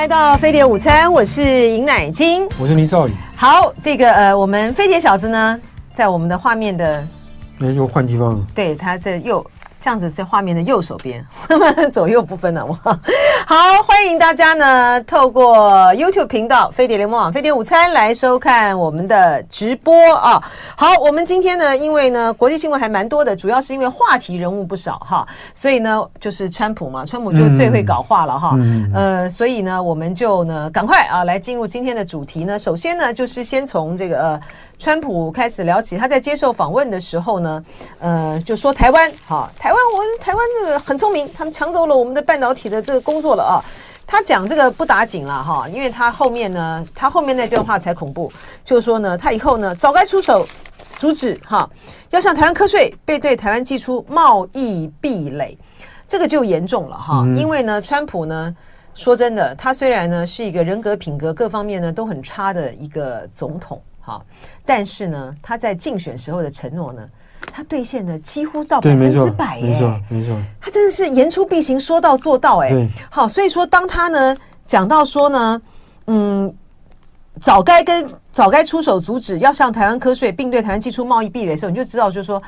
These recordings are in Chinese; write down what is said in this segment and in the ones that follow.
来到飞碟午餐，我是尹乃菁，我是倪少宇。好，这个呃，我们飞碟小子呢，在我们的画面的，那又换地方了。对，他在右。这样子在画面的右手边，左右不分了。哇，好，欢迎大家呢，透过 YouTube 频道飞碟联盟网飞碟午餐来收看我们的直播啊。好，我们今天呢，因为呢国际新闻还蛮多的，主要是因为话题人物不少哈，所以呢就是川普嘛，川普就最会搞话了哈。嗯、呃，所以呢我们就呢赶快啊来进入今天的主题呢。首先呢就是先从这个呃。川普开始聊起，他在接受访问的时候呢，呃，就说台湾，哈，台湾，我台湾这个很聪明，他们抢走了我们的半导体的这个工作了啊。他讲这个不打紧了哈，因为他后面呢，他后面那段话才恐怖，就是说呢，他以后呢早该出手阻止哈，要向台湾课税，被对台湾寄出贸易壁垒，这个就严重了哈。因为呢，川普呢，说真的，他虽然呢是一个人格品格各方面呢都很差的一个总统。哈，但是呢，他在竞选时候的承诺呢，他兑现的几乎到百分之百，没错，没错，他真的是言出必行，说到做到，哎，好，所以说当他呢讲到说呢，嗯，早该跟早该出手阻止，要向台湾课税，并对台湾寄出贸易壁垒的时候，你就知道，就是说，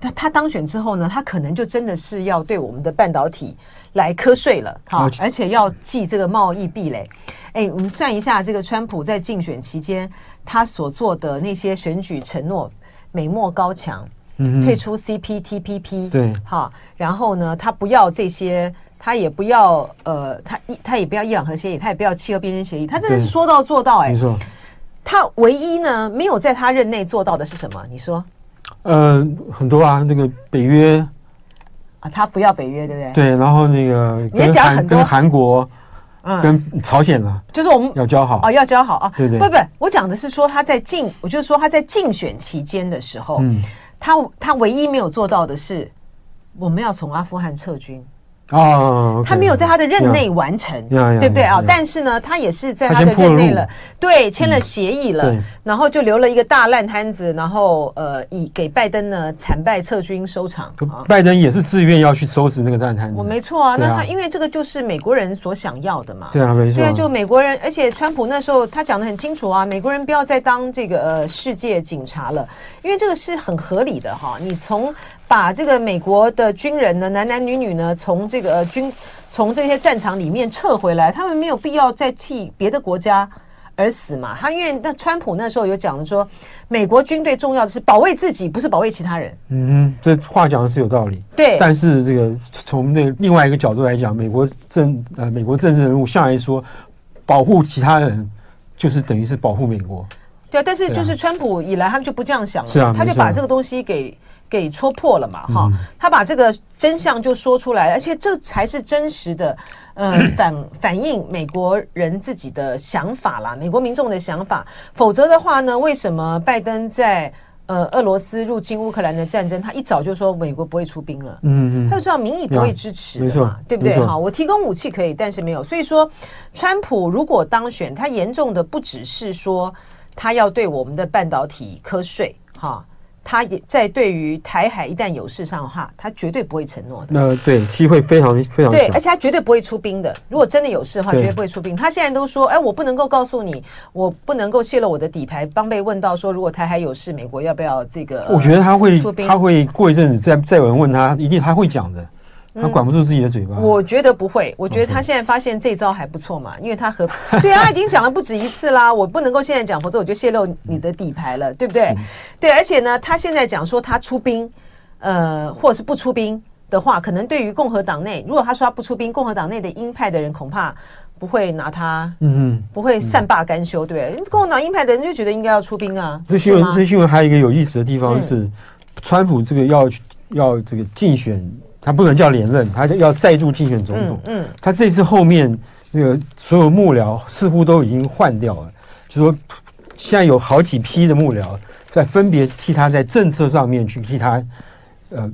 他他当选之后呢，他可能就真的是要对我们的半导体来课税了，好，而且要记这个贸易壁垒。哎，我们算一下，这个川普在竞选期间。他所做的那些选举承诺，美墨高墙，嗯，退出 CPTPP，对，哈，然后呢，他不要这些，他也不要，呃，他一他也不要伊朗核协议，他也不要气候变迁协议，他真的是说到做到，欸，哎，没错。他唯一呢没有在他任内做到的是什么？你说？呃，很多啊，那个北约啊，他不要北约，对不对？对，然后那个你也讲很多跟韩国。跟朝鲜了，就是我们要交好哦，要交好啊。对对，不不，我讲的是说他在竞，我就是说他在竞选期间的时候，嗯，他他唯一没有做到的是，我们要从阿富汗撤军。哦，他没有在他的任内完成，对不对啊？但是呢，他也是在他的任内了，对，签了协议了，然后就留了一个大烂摊子，然后呃，以给拜登呢惨败撤军收场。拜登也是自愿要去收拾那个烂摊子，我没错啊。那他因为这个就是美国人所想要的嘛，对啊，没错。对，就美国人，而且川普那时候他讲的很清楚啊，美国人不要再当这个呃世界警察了，因为这个是很合理的哈。你从把这个美国的军人呢，男男女女呢，从这个军从这些战场里面撤回来，他们没有必要再替别的国家而死嘛。他因为那川普那时候有讲说，美国军队重要的是保卫自己，不是保卫其他人。嗯，这话讲的是有道理。对，但是这个从那另外一个角度来讲，美国政呃美国政治人物向来说，保护其他人就是等于是保护美国。对啊，但是就是川普以来，他们就不这样想了，是啊，他就把这个东西给。给戳破了嘛？哈，他把这个真相就说出来，而且这才是真实的，呃，反反映美国人自己的想法啦，美国民众的想法。否则的话呢，为什么拜登在呃俄罗斯入侵乌克兰的战争，他一早就说美国不会出兵了？嗯嗯，他就知道民意不会支持的嘛，对不对？哈，我提供武器可以，但是没有。所以说，川普如果当选，他严重的不只是说他要对我们的半导体课税，哈。他也在对于台海一旦有事上的话，他绝对不会承诺的。那对机会非常非常小，对，而且他绝对不会出兵的。如果真的有事的话，绝对不会出兵。他现在都说，哎，我不能够告诉你，我不能够泄露我的底牌。帮被问到说，如果台海有事，美国要不要这个？我觉得他会出兵，他会过一阵子再再有人问他，一定他会讲的。他管不住自己的嘴巴，嗯，我觉得不会。我觉得他现在发现这招还不错嘛，因为他和对啊，他已经讲了不止一次啦。我不能够现在讲，否则我就泄露你的底牌了，对不对？对，而且呢，他现在讲说他出兵，呃，或者是不出兵的话，可能对于共和党内，如果他说他不出兵，共和党内的鹰派的人恐怕不会拿他，嗯嗯，不会善罢甘休，对不对？共和党鹰派的人就觉得应该要出兵啊。这新闻，这新闻还有一个有意思的地方是，川普这个要要这个竞选。他不能叫连任，他要再度竞选总统。嗯，他这次后面那个所有幕僚似乎都已经换掉了，就说现在有好几批的幕僚在分别替他在政策上面去替他，呃，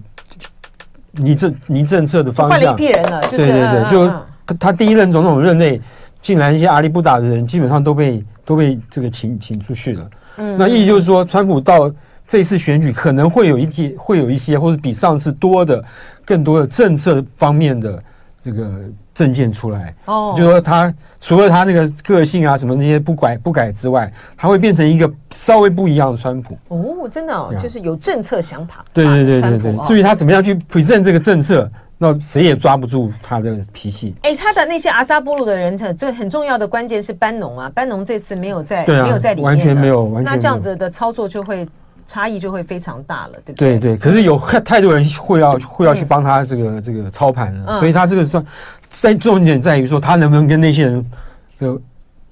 你政你政策的方向。换了一批人了，对对对，就他第一任总统任内，竟然一些阿里不达的人基本上都被都被这个请请出去了。嗯，那意思就是说，川普到这次选举可能会有一些会有一些，或者比上次多的。更多的政策方面的这个证件出来，哦，就说他除了他那个个性啊什么那些不改不改之外，他会变成一个稍微不一样的川普。哦，真的哦，就是有政策想法。对对对对对。至于他怎么样去 present 这个政策，那谁也抓不住他的脾气。哎，他的那些阿萨布鲁的人，最很重要的关键是班农啊，班农这次没有在，没有在里面，完全没有，完全。那这样子的操作就会。差异就会非常大了，对不对？对对，可是有太多人会要会要去帮他这个、嗯、这个操盘了，所以他这个上在重点在于说他能不能跟那些人就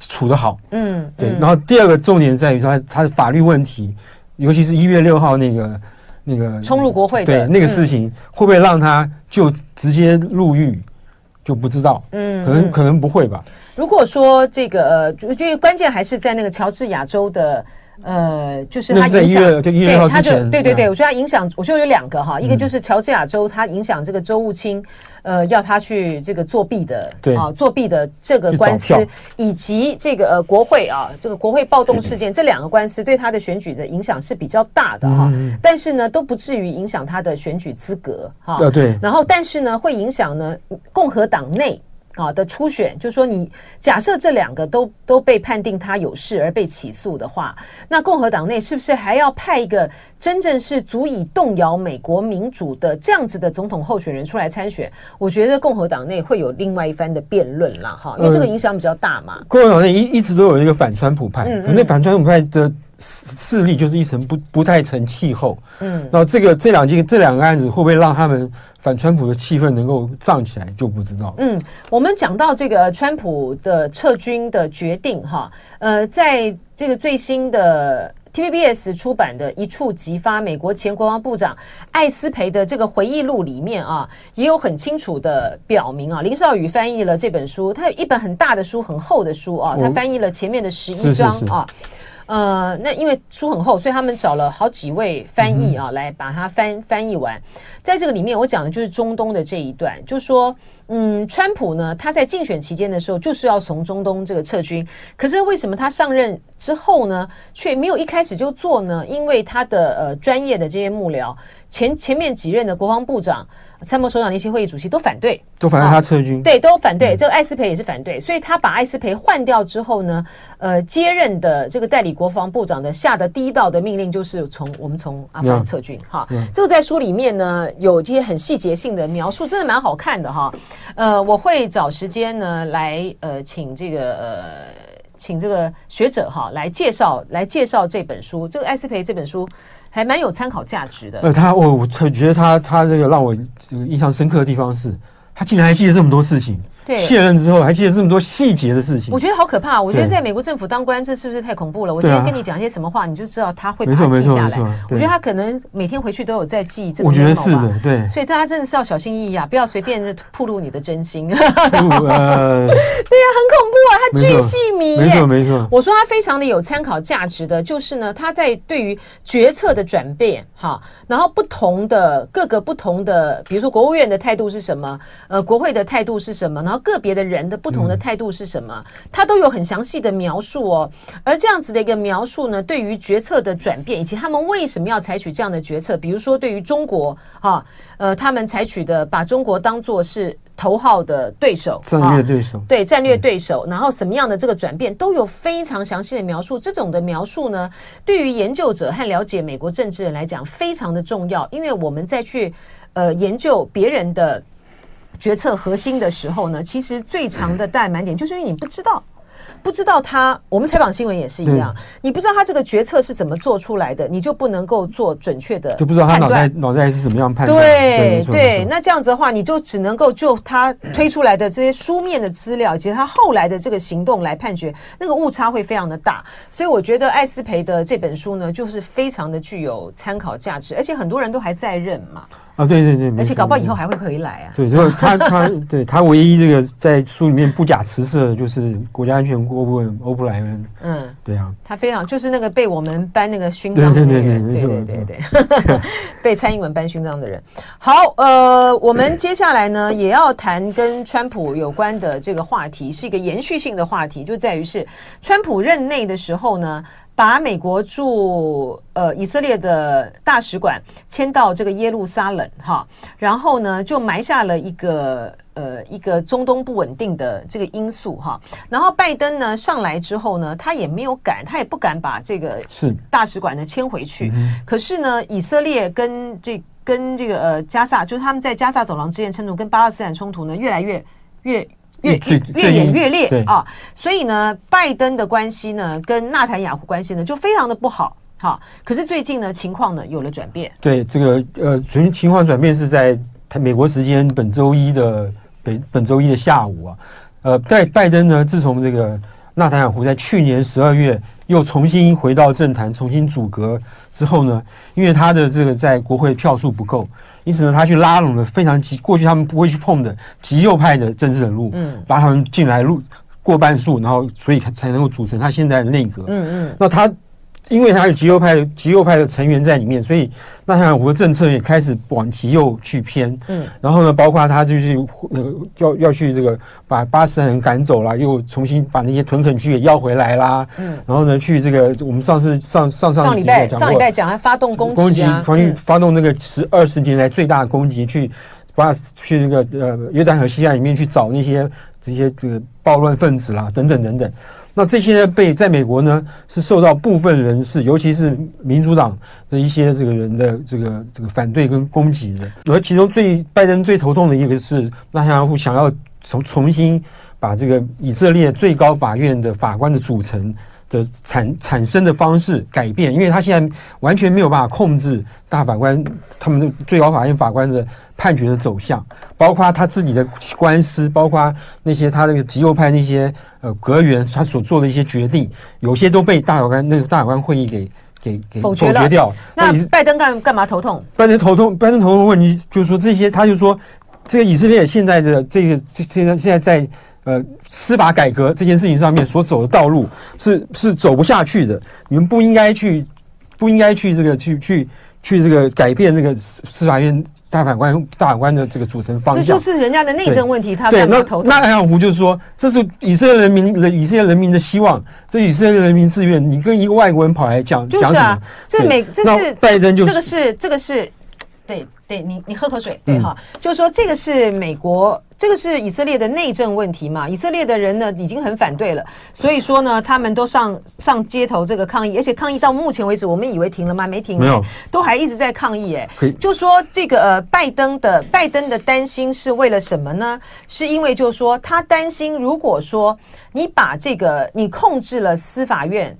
处得好，嗯，对。然后第二个重点在于他他的法律问题，尤其是一月六号那个那个冲入国会的对那个事情，嗯、会不会让他就直接入狱就不知道，嗯，可能可能不会吧。如果说这个呃，就因为关键还是在那个乔治亚州的。呃，就是他影响，对，他就对对对，我觉得他影响，我觉得有两个哈，一个就是乔治亚州，他影响这个州务卿，呃，要他去这个作弊的，啊，作弊的这个官司，以及这个呃国会啊，这个国会暴动事件，这两个官司对他的选举的影响是比较大的哈，但是呢，都不至于影响他的选举资格哈，对，然后但是呢，会影响呢共和党内。啊的初选，就是说你假设这两个都都被判定他有事而被起诉的话，那共和党内是不是还要派一个真正是足以动摇美国民主的这样子的总统候选人出来参选？我觉得共和党内会有另外一番的辩论啦，哈，因为这个影响比较大嘛。共和党内一一直都有一个反川普派，嗯嗯，那反川普派的势力就是一层不不太成气候，嗯，然后这个这两件这两个案子会不会让他们？反川普的气氛能够涨起来就不知道。嗯，我们讲到这个川普的撤军的决定哈，呃，在这个最新的 TVBS 出版的一触即发，美国前国防部长艾斯培的这个回忆录里面啊，也有很清楚的表明啊。林少宇翻译了这本书，他有一本很大的书，很厚的书啊，他翻译了前面的十一章啊。呃，那因为书很厚，所以他们找了好几位翻译啊，来把它翻翻译完。在这个里面，我讲的就是中东的这一段，就说，嗯，川普呢，他在竞选期间的时候就是要从中东这个撤军，可是为什么他上任之后呢，却没有一开始就做呢？因为他的呃专业的这些幕僚，前前面几任的国防部长。参谋首长联席会议主席都反对，都反对他撤军，对，都反对。这个艾斯培也是反对，所以他把艾斯培换掉之后呢，呃，接任的这个代理国防部长的下的第一道的命令就是从我们从阿富汗撤军。哈，这个在书里面呢有这些很细节性的描述，真的蛮好看的哈。呃，我会找时间呢来呃请这个呃请这个学者哈来介绍来介绍这本书，这个艾斯培这本书。还蛮有参考价值的。呃，他我我觉得他他这个让我印象深刻的地方是，他竟然还记得这么多事情。对，卸任之后还记得这么多细节的事情，我觉得好可怕。我觉得在美国政府当官，这是不是太恐怖了？我今天跟你讲一些什么话，你就知道他会把它记下来。我觉得他可能每天回去都有在记这个。我觉得是的，对。所以大家真的是要小心翼翼啊，不要随便的暴露你的真心。对啊，很恐怖啊，他巨细靡遗。没错没错。我说他非常的有参考价值的，就是呢，他在对于决策的转变，哈，然后不同的各个不同的，比如说国务院的态度是什么，呃，国会的态度是什么，然后个别的人的。不同的态度是什么？他都有很详细的描述哦。而这样子的一个描述呢，对于决策的转变，以及他们为什么要采取这样的决策，比如说对于中国啊，呃，他们采取的把中国当做是头号的对手，战略对手，对战略对手，然后什么样的这个转变都有非常详细的描述。这种的描述呢，对于研究者和了解美国政治人来讲非常的重要，因为我们在去呃研究别人的。决策核心的时候呢，其实最长的怠慢点就是因为你不知道，不知道他。我们采访新闻也是一样，你不知道他这个决策是怎么做出来的，你就不能够做准确的，就不知道他脑袋脑袋是怎么样判断。对对，那这样子的话，你就只能够就他推出来的这些书面的资料以及他后来的这个行动来判决，那个误差会非常的大。所以我觉得艾斯培的这本书呢，就是非常的具有参考价值，而且很多人都还在任嘛。啊，对对对，而且搞不好以后还会回来啊。对，所以他他 对他唯一这个在书里面不假辞色的就是国家安全顾问欧布莱恩。嗯，对啊，他非常就是那个被我们颁那个勋章的人，对对对对，被蔡英文颁勋章的人。好，呃，我们接下来呢也要谈跟川普有关的这个话题，是一个延续性的话题，就在于是川普任内的时候呢。把美国驻呃以色列的大使馆迁到这个耶路撒冷哈，然后呢就埋下了一个呃一个中东不稳定的这个因素哈。然后拜登呢上来之后呢，他也没有敢，他也不敢把这个是大使馆呢迁回去。可是呢，以色列跟这跟这个呃加萨，就是他们在加萨走廊之间冲突，跟巴勒斯坦冲突呢越来越越。越越演越烈啊，所以呢，拜登的关系呢，跟纳坦雅胡关系呢，就非常的不好。好，可是最近呢，情况呢有了转变。对，这个呃，情情况转变是在美国时间本周一的本本周一的下午啊。呃，拜拜登呢，自从这个纳坦雅胡在去年十二月又重新回到政坛，重新组阁之后呢，因为他的这个在国会票数不够。因此呢，他去拉拢了非常极过去他们不会去碰的极右派的政治人物，嗯，把他们进来入过半数，然后所以才能够组成他现在的内阁，嗯嗯，那他。因为他有极右派极右派的成员在里面，所以纳坦雅胡的政策也开始往极右去偏。嗯，然后呢，包括他就是呃要要去这个把巴勒斯坦人赶走了，又重新把那些屯垦区也要回来啦。嗯，然后呢，去这个我们上次上上上上礼拜上礼拜讲还发动攻击，攻击防御发动那个十二十年来最大的攻击，去把去那个呃约旦河西岸里面去找那些这些这个暴乱分子啦，等等等等。那这些被在美国呢，是受到部分人士，尤其是民主党的一些这个人的这个这个反对跟攻击的。而其中最拜登最头痛的一个是，纳坦雅胡想要重重新把这个以色列最高法院的法官的组成的产产生的方式改变，因为他现在完全没有办法控制大法官他们的最高法院法官的判决的走向，包括他自己的官司，包括那些他那个极右派那些呃阁员他所做的一些决定，有些都被大法官那个大法官会议给给给否决掉。那拜登干干嘛头痛？拜登头痛，拜登头痛的问题就是说这些，他就说这个以色列现在的这个这现在现在在。呃，司法改革这件事情上面所走的道路是是走不下去的。你们不应该去，不应该去这个去去去这个改变这个司法院大法官大法官的这个组成方向。这就是人家的内政问题，他干嘛头痛？那纳坦雅胡就是说，这是以色列人民人以色列人民的希望，这以色列人民自愿。你跟一个外国人跑来讲就是啊，这美这是拜登就这个是这个是。对，对你，你喝口水。对哈，嗯、就是说这个是美国，这个是以色列的内政问题嘛。以色列的人呢已经很反对了，所以说呢，他们都上上街头这个抗议，而且抗议到目前为止，我们以为停了吗？没停，没有，都还一直在抗议。哎，就说这个呃，拜登的拜登的担心是为了什么呢？是因为就是说他担心，如果说你把这个你控制了司法院，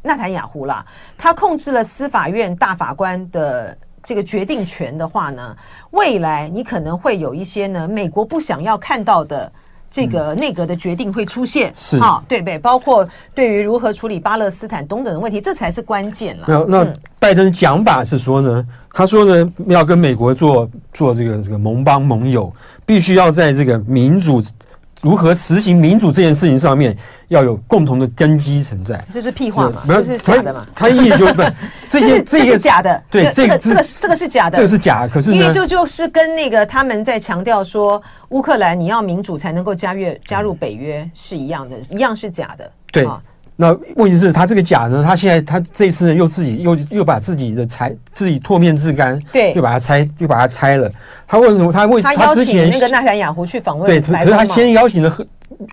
纳坦雅胡啦，他控制了司法院大法官的。这个决定权的话呢，未来你可能会有一些呢，美国不想要看到的这个内阁的决定会出现，是啊，对不对？包括对于如何处理巴勒斯坦等等的问题，这才是关键了。那，那拜登讲法是说呢，他说呢，要跟美国做做这个这个盟邦盟友，必须要在这个民主。如何实行民主这件事情上面要有共同的根基存在，这是屁话嘛？这是假的嘛？他意思就是 这些这个是假的，对，这个这个这个是假的，这个是假。可是因为就就是跟那个他们在强调说乌克兰你要民主才能够加入加入北约是一样的，一样是假的。对。那问题是，他这个假呢？他现在他这一次呢，又自己又又把自己的拆，自己唾面自干，对，又把它拆，又把它拆了。他为什么？他为他邀请那个纳坦雅胡去访问，对，可是他先邀请了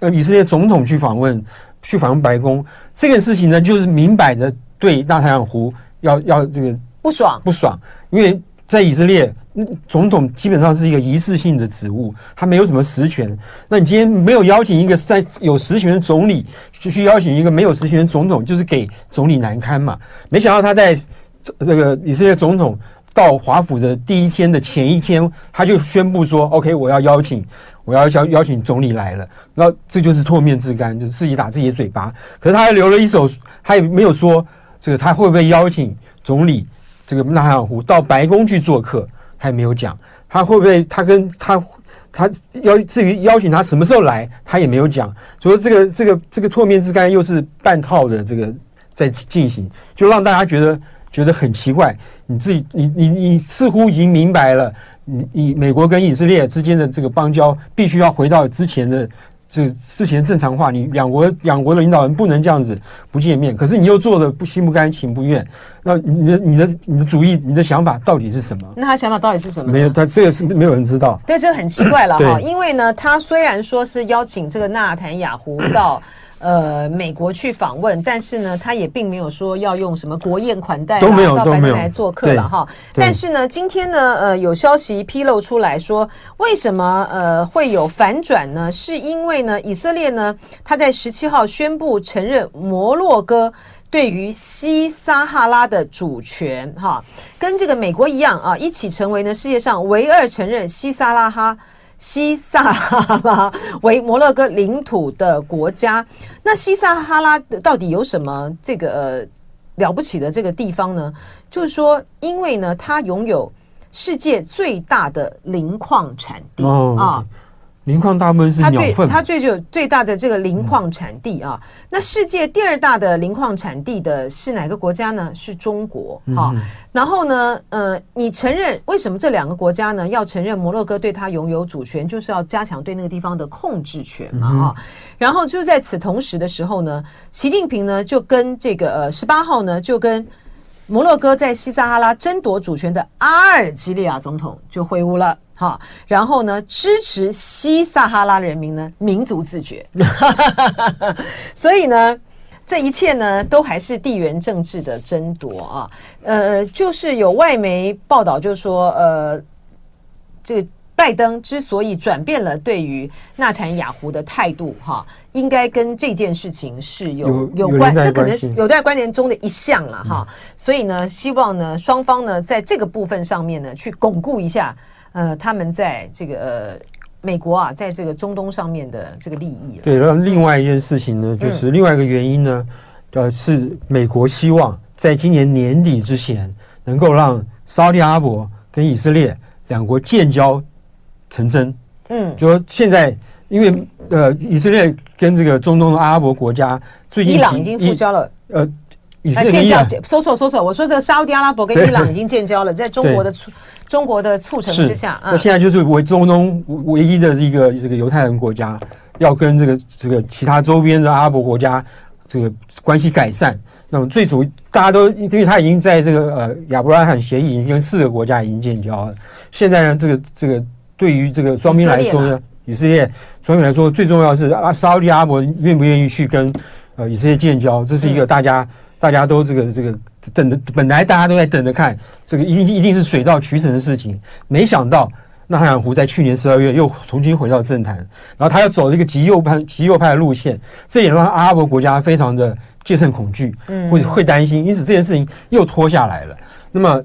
呃以色列总统去访问，去访问白宫。这个事情呢，就是明摆着对纳坦雅胡要要这个不爽不爽，因为在以色列。总统基本上是一个仪式性的职务，他没有什么实权。那你今天没有邀请一个在有实权的总理，就去邀请一个没有实权的总统，就是给总理难堪嘛？没想到他在这个以色列总统到华府的第一天的前一天，他就宣布说：“OK，我要邀请，我要邀邀请总理来了。”那这就是唾面自干，就自己打自己的嘴巴。可是他还留了一手，他也没有说这个他会不会邀请总理这个纳坦雅胡到白宫去做客。还没有讲，他会不会？他跟他，他要至于邀请他什么时候来，他也没有讲。所以这个这个这个唾面之干又是半套的这个在进行，就让大家觉得觉得很奇怪。你自己，你你你似乎已经明白了，你你美国跟以色列之间的这个邦交必须要回到之前的这事情正常化，你两国两国的领导人不能这样子不见面，可是你又做的不心不甘情不愿，那你的你的你的主意你的想法到底是什么？那他想法到底是什么？没有，他这个是没有人知道。对，这很奇怪了哈，因为呢，他虽然说是邀请这个纳坦雅胡到。呃，美国去访问，但是呢，他也并没有说要用什么国宴款待，都没有到白宫来做客了哈。但是呢，今天呢，呃，有消息披露出来说，为什么呃会有反转呢？是因为呢，以色列呢，他在十七号宣布承认摩洛哥对于西撒哈拉的主权，哈，跟这个美国一样啊，一起成为呢世界上唯二承认西撒拉哈。西撒哈拉为摩洛哥领土的国家，那西撒哈拉到底有什么这个呃了不起的这个地方呢？就是说，因为呢，它拥有世界最大的磷矿产地啊。哦磷矿大部分是它最，它最具最大的这个磷矿产地啊。嗯、那世界第二大的磷矿产地的是哪个国家呢？是中国。好、嗯，然后呢，呃，你承认为什么这两个国家呢要承认摩洛哥对它拥有主权，就是要加强对那个地方的控制权嘛？啊、嗯，然后就在此同时的时候呢，习近平呢就跟这个呃十八号呢就跟摩洛哥在西撒哈拉争夺主权的阿尔及利亚总统就会晤了。好，然后呢，支持西撒哈拉人民呢民族自觉，所以呢，这一切呢都还是地缘政治的争夺啊。呃，就是有外媒报道，就是说，呃，这个拜登之所以转变了对于纳坦雅胡的态度，哈，应该跟这件事情是有有，有关，这可能是有待关联中的一项了哈。所以呢，希望呢双方呢在这个部分上面呢去巩固一下。呃，他们在这个呃美国啊，在这个中东上面的这个利益。对，然后另外一件事情呢，就是另外一个原因呢，呃，是美国希望在今年年底之前，能够让沙特阿拉伯跟以色列两国建交成真。嗯，就说现在因为呃，以色列跟这个中东的阿拉伯国家最近伊朗已经复交了。呃，以色列建交，说错说错，我说这个沙特阿拉伯跟伊朗已经建交了，在中国的促。中国的促成之下，那现在就是为中东唯一的一个这个犹太人国家，要跟这个这个其他周边的阿拉伯国家这个关系改善。那么最主大家都因为他已经在这个呃亚伯拉罕协议已经跟四个国家已经建交了。现在呢，这个这个对于这个双边来说呢，以色列双边来说最重要的是啊，沙乌地阿拉伯愿不愿意去跟呃以色列建交，这是一个大家。大家都这个这个等着，本来大家都在等着看，这个一定一定是水到渠成的事情。没想到纳坦雅胡在去年十二月又重新回到政坛，然后他要走一个极右派极右派的路线，这也让阿拉伯国家非常的戒慎恐惧，会会担心，因此这件事情又拖下来了。那么。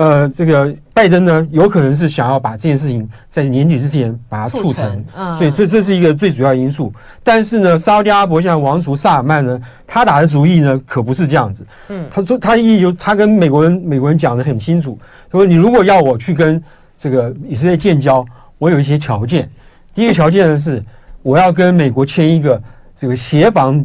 呃，这个拜登呢，有可能是想要把这件事情在年底之前把它促成，所以这这是一个最主要因素。但是呢，沙特阿拉伯现在王储萨尔曼呢，他打的主意呢，可不是这样子。嗯，他说他一有他跟美国人美国人讲的很清楚，他说你如果要我去跟这个以色列建交，我有一些条件。第一个条件呢是，我要跟美国签一个这个协防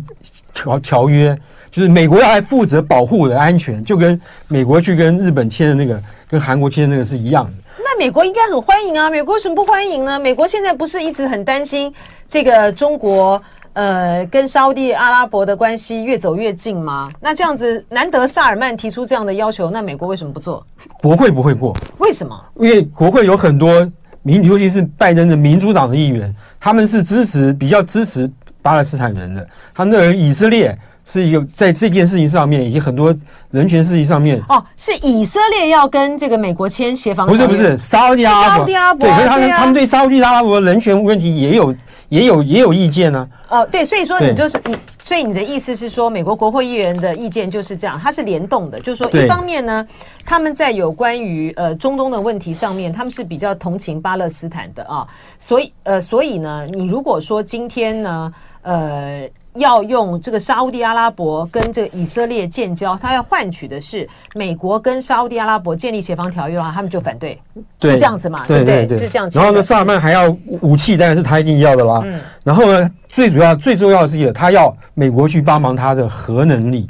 条条约。就是美国要来负责保护我的安全，就跟美国去跟日本签的那个、跟韩国签的那个是一样的。那美国应该很欢迎啊！美国为什么不欢迎呢？美国现在不是一直很担心这个中国呃跟沙乌地阿拉伯的关系越走越近吗？那这样子难得萨尔曼提出这样的要求，那美国为什么不做？国会不会过？为什么？因为国会有很多民，尤其是拜登的民主党的议员，他们是支持比较支持巴勒斯坦人的，他们认为以色列。是一个在这件事情上面，以及很多人权事情上面哦，是以色列要跟这个美国签协防？不是不是，沙乌地阿拉伯，对，可是他们他们对沙乌地阿拉伯的人权问题也有也有也有意见呢。哦，对，所以说你就是你，所以你的意思是说，美国国会议员的意见就是这样，它是联动的，就是说一方面呢，他们在有关于呃中东的问题上面，他们是比较同情巴勒斯坦的啊，所以呃，所以呢，你如果说今天呢，呃。要用这个沙乌地阿拉伯跟这个以色列建交，他要换取的是美国跟沙乌地阿拉伯建立协防条约的话，他们就反对，对是这样子嘛？对不对？是这样子。然后呢，萨尔曼还要武器，当然是他一定要的啦。嗯。然后呢，最主要、最重要的是，他要美国去帮忙他的核能力。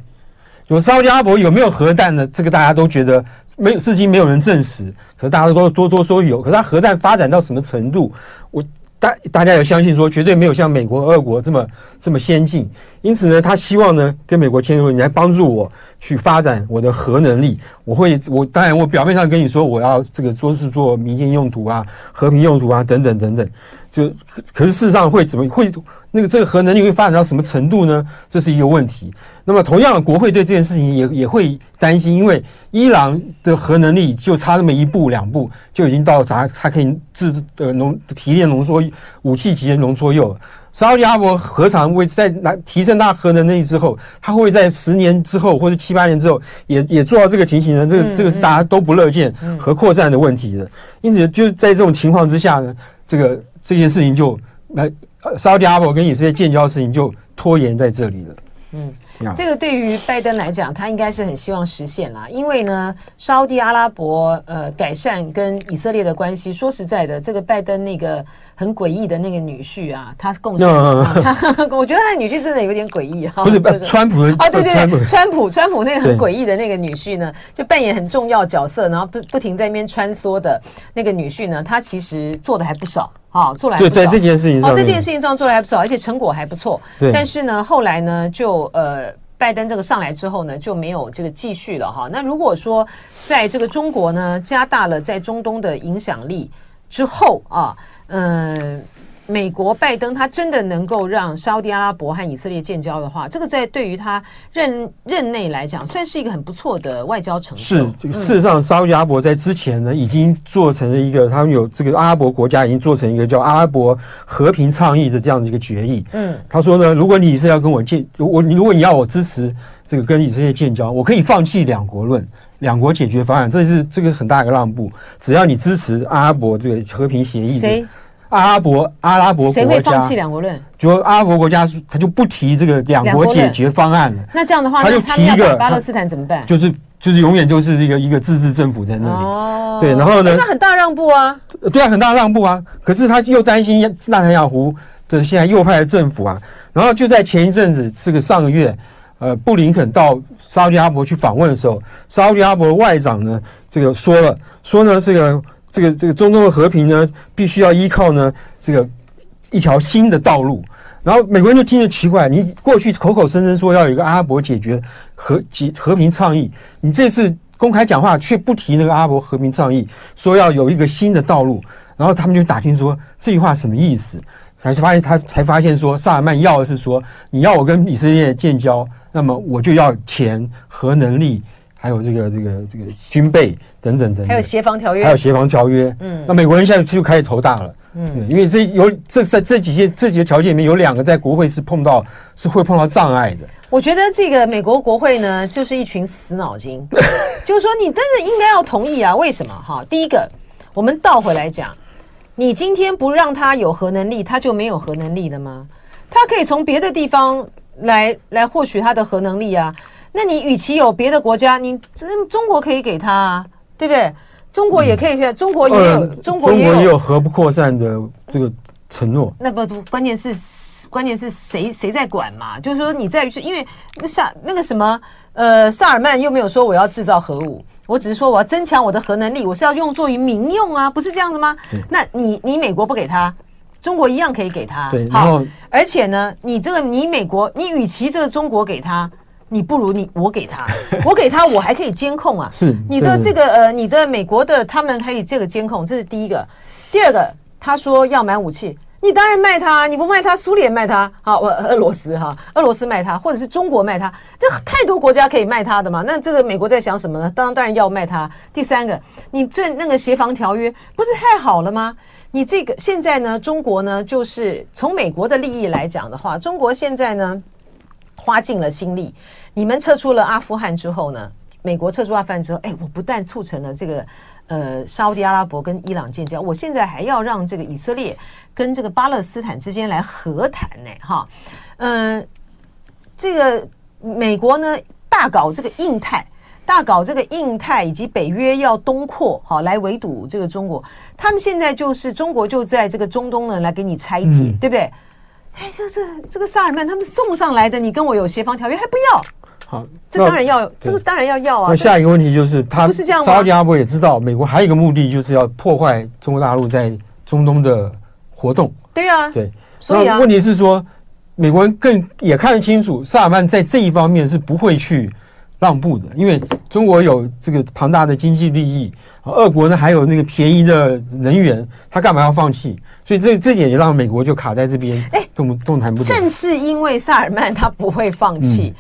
有沙乌地阿拉伯有没有核弹呢？这个大家都觉得没有，至今没有人证实。可是大家都多多说有。可是他核弹发展到什么程度？我。大大家也相信说，绝对没有像美国、俄国这么这么先进。因此呢，他希望呢跟美国签署，你来帮助我去发展我的核能力。我会，我当然我表面上跟你说我要这个说是做民间用途啊、和平用途啊等等等等。就可是事实上会怎么会那个这个核能力会发展到什么程度呢？这是一个问题。那么同样的，国会对这件事情也也会担心，因为伊朗的核能力就差那么一步两步，就已经到达它可以制呃浓提炼浓缩武器级的浓缩铀。沙特阿拉伯何尝会在来提升它核能力之后，它会在十年之后或者七八年之后也也做到这个情形呢？这个这个是大家都不乐见核扩散的问题的。因此，就在这种情况之下呢，这个这件事情就来沙特阿拉伯跟以色列建交的事情就拖延在这里了。嗯。这个对于拜登来讲，他应该是很希望实现啦。因为呢，沙地阿拉伯呃改善跟以色列的关系，说实在的，这个拜登那个很诡异的那个女婿啊，他贡献，我觉得他的女婿真的有点诡异哈。不是，就是川普啊，对对对，川普川普那个很诡异的那个女婿呢，就扮演很重要角色，然后不不停在那边穿梭的那个女婿呢，他其实做的还不少。好，做来就在这件事情上，哦，这件事情上做的还不错，而且成果还不错。对，但是呢，后来呢，就呃，拜登这个上来之后呢，就没有这个继续了哈。那如果说在这个中国呢，加大了在中东的影响力之后啊，嗯。美国拜登他真的能够让沙乌地阿拉伯和以色列建交的话，这个在对于他任任内来讲，算是一个很不错的外交成就。是，这个事实上，沙乌地阿拉伯在之前呢，已经做成了一个，他们有这个阿拉伯国家已经做成一个叫阿拉伯和平倡议的这样的一个决议。嗯，他说呢，如果你是要跟我建，我你如果你要我支持这个跟以色列建交，我可以放弃两国论，两国解决方案，这是这个很大一个让步，只要你支持阿拉伯这个和平协议。谁？阿拉伯阿拉伯国家谁会放弃两国论？就阿拉伯国家他就不提这个两国解决方案了。那这样的话，他就提一个巴勒斯坦怎么办？就是就是永远就是一个一个自治政府在那里。哦，对，然后呢？那很大让步啊。对啊，很大让步啊。可是他又担心纳坦雅胡的现在右派的政府啊。然后就在前一阵子，这个上个月，呃，布林肯到沙乌地阿拉伯去访问的时候，沙乌地阿拉伯的外长呢，这个说了，说呢这个。这个这个中东的和平呢，必须要依靠呢这个一条新的道路。然后美国人就听着奇怪，你过去口口声声说要有一个阿拉伯解决和解和平倡议，你这次公开讲话却不提那个阿拉伯和平倡议，说要有一个新的道路。然后他们就打听说这句话什么意思，才发现他才发现说萨尔曼要的是说你要我跟以色列建交，那么我就要钱和能力。还有这个这个这个军备等等等等，还有协防条约，还有协防条约。嗯，那美国人现在就开始头大了。嗯，因为这有这在这几些这几个条件里面有两个在国会是碰到是会碰到障碍的。我觉得这个美国国会呢，就是一群死脑筋。就是说，你真的应该要同意啊？为什么？哈，第一个，我们倒回来讲，你今天不让他有核能力，他就没有核能力了吗？他可以从别的地方来来获取他的核能力啊。那你与其有别的国家，你中国可以给他啊，对不对？中国也可以，中国也有，中国也有核不扩散的这个承诺。那不，关键是关键是谁谁在管嘛？就是说你在于是因为萨那个什么呃萨尔曼又没有说我要制造核武，我只是说我要增强我的核能力，我是要用作于民用啊，不是这样子吗？那你你美国不给他，中国一样可以给他。对，好，而且呢，你这个你美国，你与其这个中国给他。你不如你我给他，我给他，我还可以监控啊。是你的这个呃，你的美国的他们可以这个监控，这是第一个。第二个，他说要买武器，你当然卖他，你不卖他，苏联卖他，好，俄俄罗斯哈，俄罗斯卖他，或者是中国卖他，这太多国家可以卖他的嘛。那这个美国在想什么呢？当然当然要卖他。第三个，你这那个协防条约不是太好了吗？你这个现在呢，中国呢，就是从美国的利益来讲的话，中国现在呢。花尽了心力，你们撤出了阿富汗之后呢？美国撤出阿富汗之后，哎，我不但促成了这个呃沙乌地阿拉伯跟伊朗建交，我现在还要让这个以色列跟这个巴勒斯坦之间来和谈呢，哈，嗯，这个美国呢大搞这个印太，大搞这个印太以及北约要东扩，好来围堵这个中国，他们现在就是中国就在这个中东呢来给你拆解，嗯、对不对？哎，这这这个萨尔曼他们送上来的，你跟我有协防条约还不要？好，这当然要，这个当然要要啊。那下一个问题就是，他不是这样吗？沙特阿拉伯也知道，美国还有一个目的，就是要破坏中国大陆在中东的活动。对啊，对。所以啊，问题是说，美国人更也看得清楚，萨尔曼在这一方面是不会去让步的，因为中国有这个庞大的经济利益，俄国呢还有那个便宜的能源，他干嘛要放弃？所以这这点也让美国就卡在这边，哎，动动弹不得。正是因为萨尔曼他不会放弃。嗯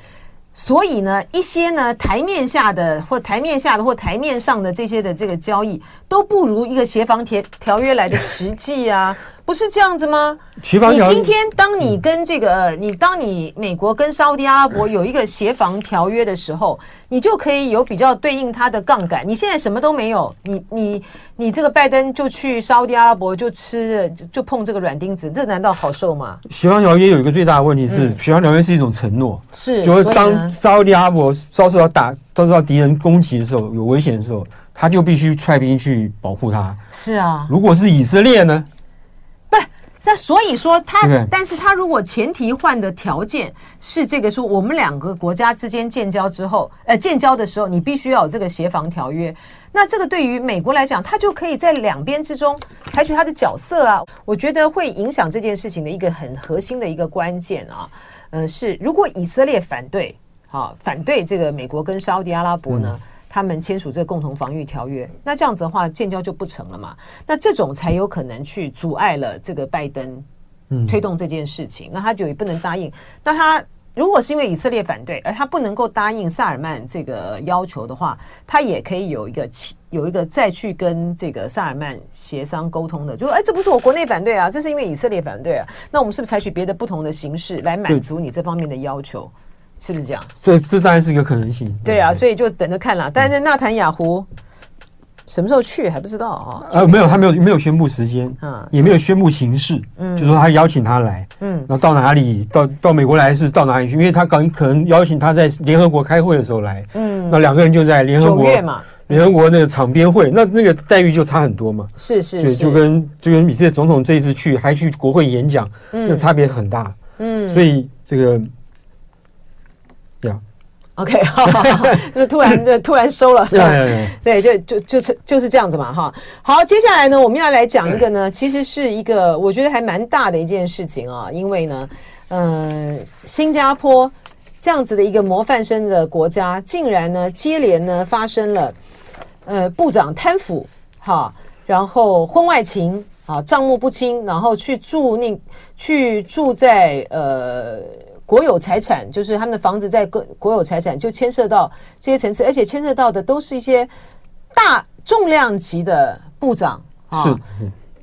所以呢，一些呢台面下的或台面下的或台面上的这些的这个交易，都不如一个协防条条约来的实际啊。不是这样子吗？你今天当你跟这个，你当你美国跟沙乌地阿拉伯有一个协防条约的时候，你就可以有比较对应它的杠杆。你现在什么都没有，你你你这个拜登就去沙乌地阿拉伯就吃就碰这个软钉子，这难道好受吗？协防条约有一个最大的问题是，协防条约是一种承诺，是就是当沙乌地阿拉伯遭受到打遭受到敌人攻击的时候，有危险的时候，他就必须派兵去保护他。是啊，如果是以色列呢？那所以说他，但是他如果前提换的条件是这个，说我们两个国家之间建交之后，呃，建交的时候你必须要有这个协防条约。那这个对于美国来讲，他就可以在两边之中采取他的角色啊。我觉得会影响这件事情的一个很核心的一个关键啊，呃，是如果以色列反对，好，反对这个美国跟沙乌地阿拉伯呢？他们签署这个共同防御条约，那这样子的话，建交就不成了嘛？那这种才有可能去阻碍了这个拜登推动这件事情。嗯、那他就也不能答应。那他如果是因为以色列反对，而他不能够答应萨尔曼这个要求的话，他也可以有一个有一个再去跟这个萨尔曼协商沟通的，就说：哎，这不是我国内反对啊，这是因为以色列反对啊。那我们是不是采取别的不同的形式来满足你这方面的要求？是不是这样？这这当然是一个可能性。对啊，所以就等着看了。但是纳坦雅胡什么时候去还不知道啊？呃，没有，他没有没有宣布时间，嗯，也没有宣布形式，嗯，就说他邀请他来，嗯，然后到哪里，到到美国来是到哪里去？因为他刚可能邀请他在联合国开会的时候来，嗯，那两个人就在联合国联合国那个场边会，那那个待遇就差很多嘛。是是，对，就跟就跟以色列总统这一次去还去国会演讲，那差别很大，嗯，所以这个。OK，好好好，那突然就突然收了，对，就就就是就是这样子嘛，哈。好，接下来呢，我们要来讲一个呢，其实是一个我觉得还蛮大的一件事情啊，因为呢，嗯、呃，新加坡这样子的一个模范生的国家，竟然呢接连呢发生了呃部长贪腐，哈，然后婚外情啊，账目不清，然后去住那去住在呃。国有财产就是他们的房子，在国国有财产就牵涉到这些层次，而且牵涉到的都是一些大重量级的部长啊，是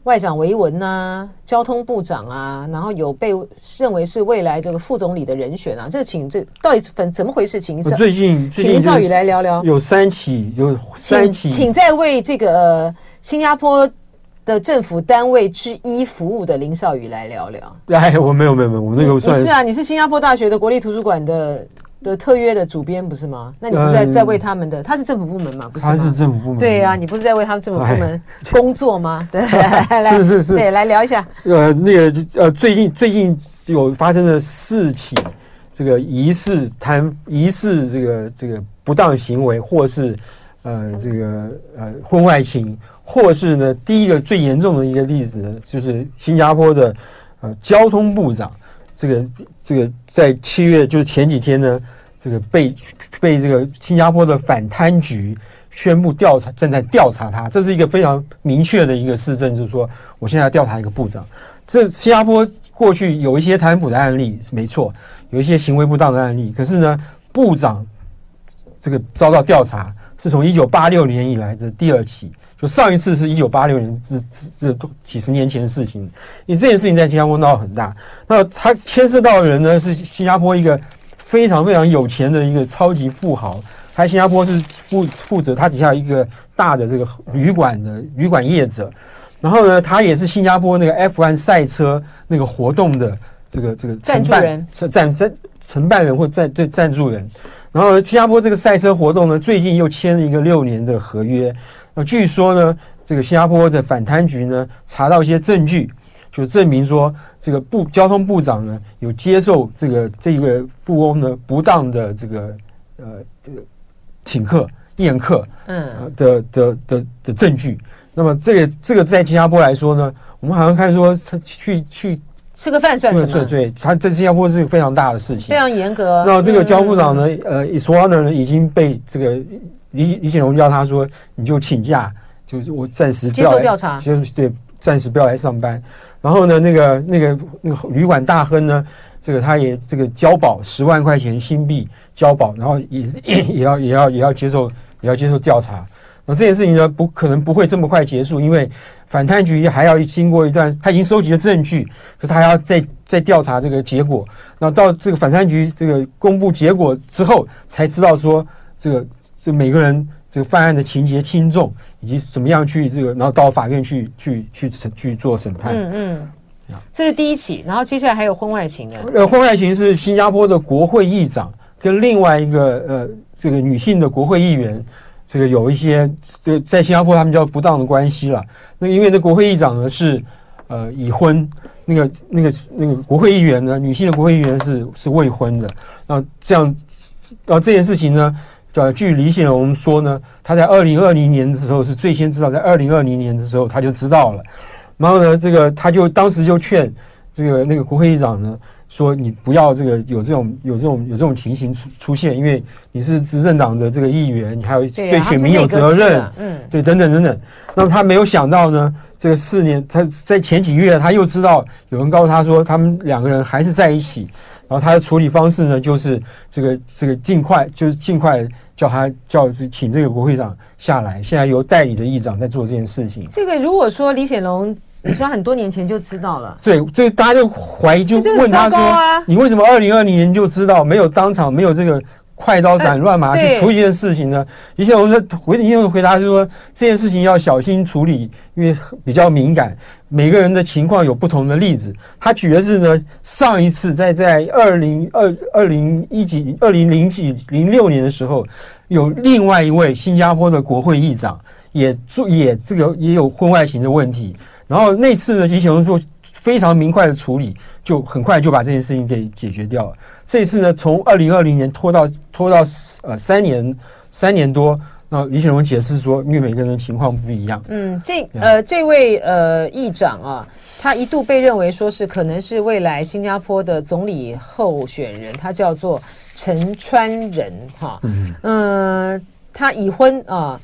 外长维文呐，交通部长啊，然后有被认为是未来这个副总理的人选啊。这个请这到底怎怎么回事？请最近请林少宇来聊聊。有三起，有三起，请再为这个新加坡。的政府单位之一服务的林少宇来聊聊。哎，我没有没有没有，我那个算是啊，你是新加坡大学的国立图书馆的的特约的主编不是吗？那你不是在在为他们的？他是政府部门嘛？不是？他是政府部门。对啊，你不是在为他们政府部门 工作吗？对，是是是，对，来聊一下。呃，那个呃，最近最近有发生的四起这个疑似贪疑似这个这个不当行为，或是呃这个呃婚外情。或是呢，第一个最严重的一个例子，就是新加坡的呃交通部长，这个这个在七月就是前几天呢，这个被被这个新加坡的反贪局宣布调查，正在调查他，这是一个非常明确的一个事证，就是说我现在要调查一个部长。这新加坡过去有一些贪腐的案例，没错，有一些行为不当的案例，可是呢，部长这个遭到调查，是从一九八六年以来的第二起。就上一次是一九八六年，这这这几十年前的事情。你这件事情在新加坡闹很大，那他牵涉到的人呢，是新加坡一个非常非常有钱的一个超级富豪。他新加坡是负负责他底下一个大的这个旅馆的旅馆业者，然后呢，他也是新加坡那个 F1 赛车那个活动的这个这个赞助人、赞赞承办人或赞对赞助人。然后新加坡这个赛车活动呢，最近又签了一个六年的合约。那据说呢，这个新加坡的反贪局呢，查到一些证据，就证明说，这个部交通部长呢，有接受这个这个富翁呢不当的这个呃这个请客宴客，嗯的的的的证据。那么这个这个在新加坡来说呢，我们好像看说他去去吃个饭算什么？对对，他在新加坡是一个非常大的事情，非常严格。那这个交部长呢，嗯、呃，Iswaran 呢已经被这个李李显龙叫他说，你就请假，就是我暂时不要接受调查，就是对，暂时不要来上班。然后呢，那个那个那个旅馆大亨呢，这个他也这个交保十万块钱新币交保，然后也 也，也要也要也要接受也要接受调查。那这件事情呢，不可能不会这么快结束，因为反贪局还要经过一段，他已经收集了证据，所以他还要再再调查这个结果。那到这个反贪局这个公布结果之后，才知道说这个这每个人这个犯案的情节轻重，以及怎么样去这个，然后到法院去去去审去做审判。嗯嗯，这是第一起，然后接下来还有婚外情的。呃，婚外情是新加坡的国会议长跟另外一个呃这个女性的国会议员。这个有一些，就在新加坡他们叫不当的关系了。那因为那国会议长呢是呃已婚，那个那个那个国会议员呢，女性的国会议员是是未婚的。那这样，然后这件事情呢，呃，据李显龙说呢，他在二零二零年的时候是最先知道，在二零二零年的时候他就知道了。然后呢，这个他就当时就劝这个那个国会议长呢。说你不要这个有这种有这种有这种情形出出现，因为你是执政党的这个议员，你还有对选民有责任，嗯，对，等等等等。那么他没有想到呢，这个四年他在前几个月他又知道有人告诉他说他们两个人还是在一起，然后他的处理方式呢就是这个这个尽快就是尽快叫他叫请这个国会长下来，现在由代理的议长在做这件事情。这个如果说李显龙。你说很多年前就知道了，对，这大家就怀疑，就问他说：“你为什么二零二零年就知道？没有当场没有这个快刀斩乱麻去处理这件事情呢？”李显龙说回李显龙回答是说：“这件事情要小心处理，因为比较敏感，每个人的情况有不同的例子。”他举的是呢，上一次在在二零二二零一几二零零几零六年的时候，有另外一位新加坡的国会议长也做也这个也有婚外情的问题。然后那次呢，李显龙做非常明快的处理，就很快就把这件事情给解决掉了。这次呢，从二零二零年拖到拖到呃三年三年多。那李显龙解释说，因为每个人的情况不一样。嗯，这呃这位呃议长啊，他一度被认为说是可能是未来新加坡的总理候选人，他叫做陈川仁哈。嗯嗯，他已婚啊，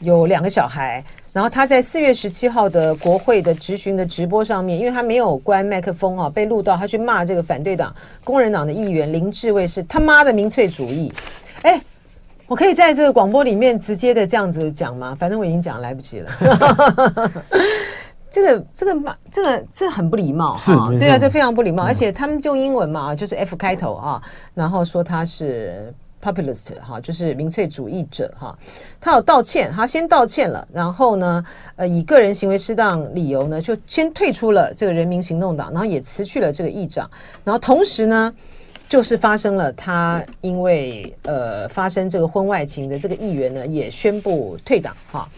有两个小孩。然后他在四月十七号的国会的质询的直播上面，因为他没有关麦克风啊，被录到他去骂这个反对党工人党的议员林志伟是他妈的民粹主义。哎，我可以在这个广播里面直接的这样子讲吗？反正我已经讲来不及了。这个这个嘛这个这很不礼貌是啊，对啊，这非常不礼貌，而且他们用英文嘛，就是 F 开头啊，然后说他是。populist 哈，就是民粹主义者哈，他有道歉，他先道歉了，然后呢，呃，以个人行为适当理由呢，就先退出了这个人民行动党，然后也辞去了这个议长，然后同时呢，就是发生了他因为呃发生这个婚外情的这个议员呢，也宣布退党哈，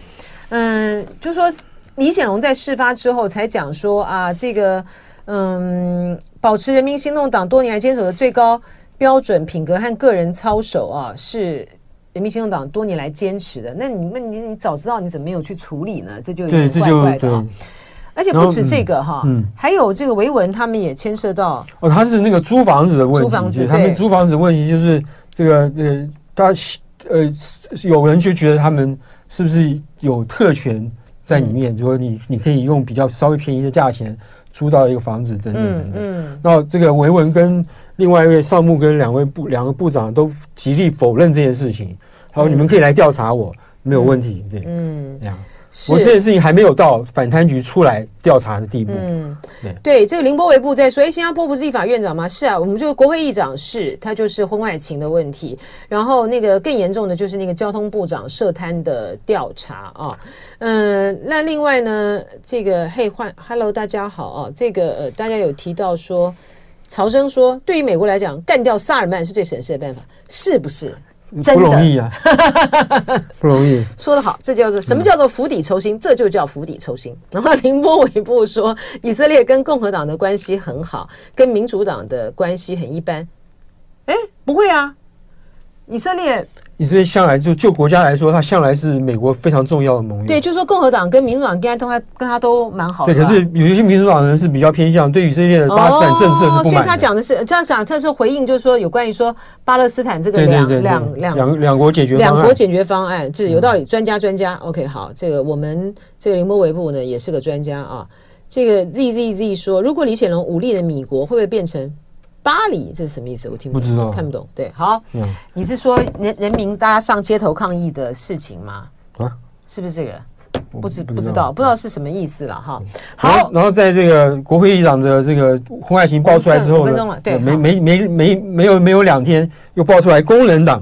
嗯，就说李显龙在事发之后才讲说啊，这个嗯，保持人民行动党多年来坚守的最高。标准品格和个人操守啊，是人民行动党多年来坚持的。那你们，你你早知道，你怎么没有去处理呢？这就有点怪怪的。而且不止这个哈，嗯，还有这个维文，他们也牵涉到哦，他是那个租房子的问题。租房子，他们租房子的问题就是这个呃，他呃，有人就觉得他们是不是有特权在里面？就说你你可以用比较稍微便宜的价钱租到一个房子等等等等。嗯，那这个维文跟。另外一位少木跟两位部两个部长都极力否认这件事情，他说：“你们可以来调查我，没有问题。”对，嗯，这样。我这件事情还没有到反贪局出来调查的地步。嗯，对。对，这个林波维部在说：“哎，新加坡不是立法院长吗？”是啊，我们这个国会议长是，他就是婚外情的问题。然后那个更严重的就是那个交通部长涉贪的调查啊。嗯，那另外呢，这个嘿换，Hello，大家好啊。这个呃，大家有提到说。曹生说：“对于美国来讲，干掉萨尔曼是最省事的办法，是不是？真的不容易啊，不容易。说得好，这叫做什么叫做釜底抽薪？这就叫釜底抽薪。然后林波伟部说，以色列跟共和党的关系很好，跟民主党的关系很一般。哎，不会啊，以色列以色列向来就就国家来说，他向来是美国非常重要的盟友。对，就是说共和党跟民主党跟他都还跟他都蛮好的。对，可是有一些民主党人是比较偏向对以色列的巴勒斯坦政策是不满的。所以他讲的是这样讲，这是回应，就是说有关于说巴勒斯坦这个两两两两两国解决两国解决方案，这有道理。专家专家，OK，好，这个我们这个林波维布呢也是个专家啊。这个 Z Z Z 说，如果李显龙武力的米国会不会变成？巴黎，这是什么意思？我听不懂，不知道，看不懂。对，好，嗯、你是说人人民大家上街头抗议的事情吗？啊，是不是这个？不知不知道，不知道是什么意思了哈。好然，然后在这个国会议长的这个婚外情爆出来之后呢，对，没没没没没有没有两天，又爆出来工人党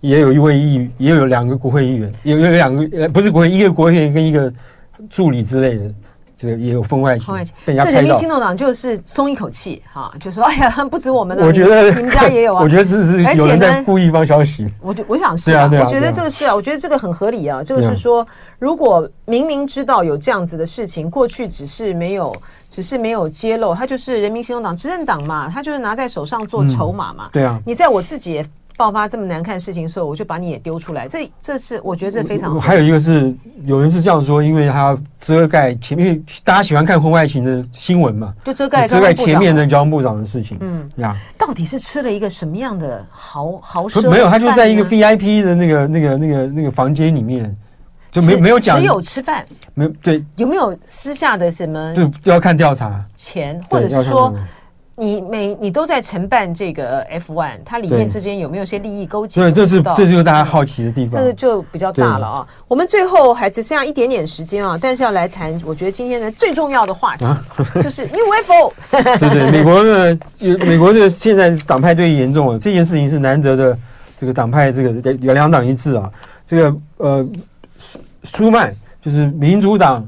也有一位议，也有两个国会议员，有有两个不是国会，一个国会议员跟一个助理之类的。这个也有分外情。这人民行动党就是松一口气哈，就说 哎呀，不止我们的，我觉得你们家也有啊。我觉得是是有人在故意放消息。我觉我想是啊，我觉得这个是啊，我觉得这个很合理啊。这个是说，如果明明知道有这样子的事情，过去只是没有，只是没有揭露，他就是人民行动党执政党嘛，他就是拿在手上做筹码嘛。对啊，你在我自己。爆发这么难看事情的时候，我就把你也丢出来。这这是我觉得这非常。还有一个是有人是这样说，因为他要遮盖前面，大家喜欢看婚外情的新闻嘛，就遮盖遮盖前面的交通部长的事情。嗯呀，到底是吃了一个什么样的豪豪奢？没有，他就在一个 VIP 的那个那个那个那个房间里面，就没没有讲只有吃饭，没有对，有没有私下的什么？就要看调查钱，或者是说。你每你都在承办这个 F1，它里面之间有没有些利益勾结？对，这是这就是大家好奇的地方。这个就比较大了啊。我们最后还只剩下一点点时间啊，但是要来谈，我觉得今天的最重要的话题 就是 UFO。对对，美国呢，美国这个现在党派对立严重了，这件事情是难得的，这个党派这个有两党一致啊。这个呃，舒舒曼就是民主党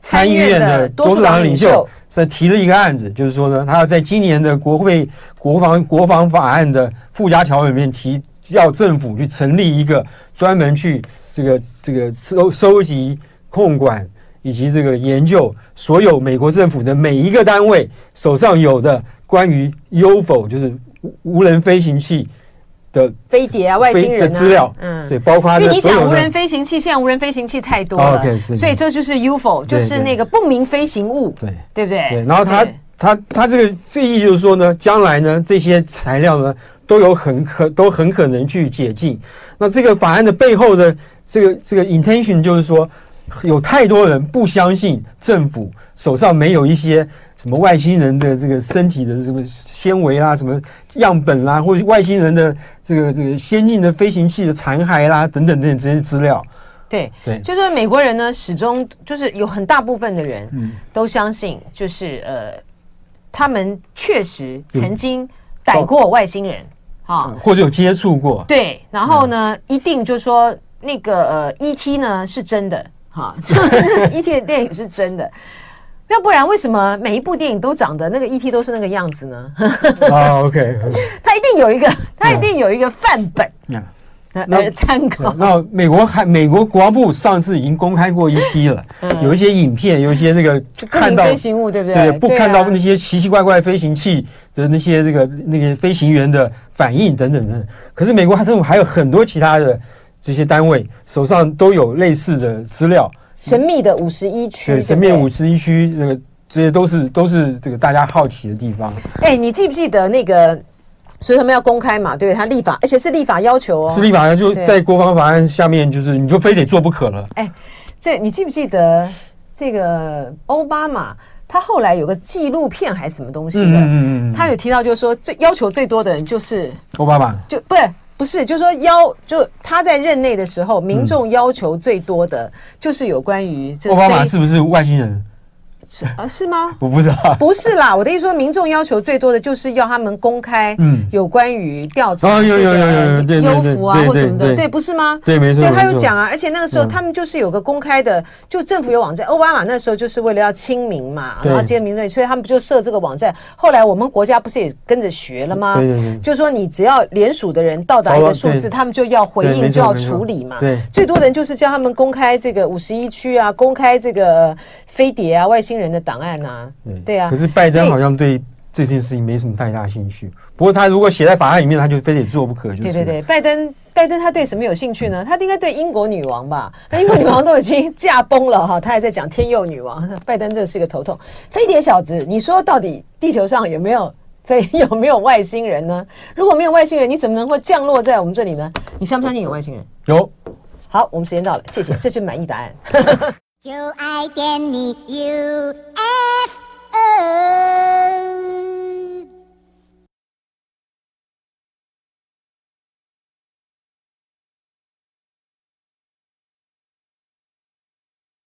参议院的多数党领袖。在提了一个案子，就是说呢，他要在今年的国会国防国防法案的附加条文里面提，要政府去成立一个专门去这个这个收收集、控管以及这个研究所有美国政府的每一个单位手上有的关于 UFO，就是无人飞行器的飞碟啊，外星人的资料，嗯，对，包括因为你讲无人飞行器，现在无人飞行器太多了，所以这就是 UFO，就是那个不明飞行物，对，对不对？对，然后他他他这个这意就是说呢，将来呢这些材料呢都有很可都很可能去解禁。那这个法案的背后的这个这个 intention 就是说，有太多人不相信政府手上没有一些。什么外星人的这个身体的什么纤维啦，什么样本啦，或者外星人的这个这个先进的飞行器的残骸啦，等等等等这些资料。对对，就是美国人呢，始终就是有很大部分的人都相信，就是呃，他们确实曾经逮过外星人啊，或者有接触过。对，然后呢，一定就是说那个呃，ET 呢是真的哈，ET 的电影是真的。要不然，为什么每一部电影都长得那个 ET 都是那个样子呢？啊，OK，他一定有一个，他一定有一个范本，来参考。那美国还美国国防部上次已经公开过 ET 了，有一些影片，有一些那个看到飞行物，对不对？对，不看到那些奇奇怪怪飞行器的那些这个那个飞行员的反应等等等。可是美国还政府还有很多其他的这些单位手上都有类似的资料。神秘的五十一区，对，神秘五十一区，那个这些都是都是这个大家好奇的地方。哎，你记不记得那个？所以他们要公开嘛？对，他立法，而且是立法要求哦，是立法，要求在国防法案下面，就是你就非得做不可了。哎，这你记不记得这个奥巴马？他后来有个纪录片还是什么东西的？嗯嗯嗯，他有提到，就是说最要求最多的人就是奥巴马，就不是。不是，就是说要就他在任内的时候，民众要求最多的就是有关于奥巴马是不是外星人？是啊，是吗？我不知道，不是啦。我的意思说，民众要求最多的就是要他们公开，嗯，有关于调查这个优抚啊或什么的，对，不是吗？对，没错。对，他有讲啊，而且那个时候他们就是有个公开的，就政府有网站。奥巴马那时候就是为了要亲民嘛，然后接民众，所以他们不就设这个网站。后来我们国家不是也跟着学了吗？对对对，就是说你只要联署的人到达一个数字，他们就要回应，就要处理嘛。对，最多的人就是叫他们公开这个五十一区啊，公开这个飞碟啊，外星人的档案啊，对啊。可是拜登好像对这件事情没什么太大兴趣。不过他如果写在法案里面，他就非得做不可。就是。对对对，拜登拜登他对什么有兴趣呢？他应该对英国女王吧？那英国女王都已经驾崩了哈，他还在讲天佑女王。拜登这是个头痛。飞碟小子，你说到底地球上有没有飞 有没有外星人呢？如果没有外星人，你怎么能够降落在我们这里呢？你相不相信有外星人？有。好，我们时间到了，谢谢，这就是满意答案。就爱点你 UFO。U, F, o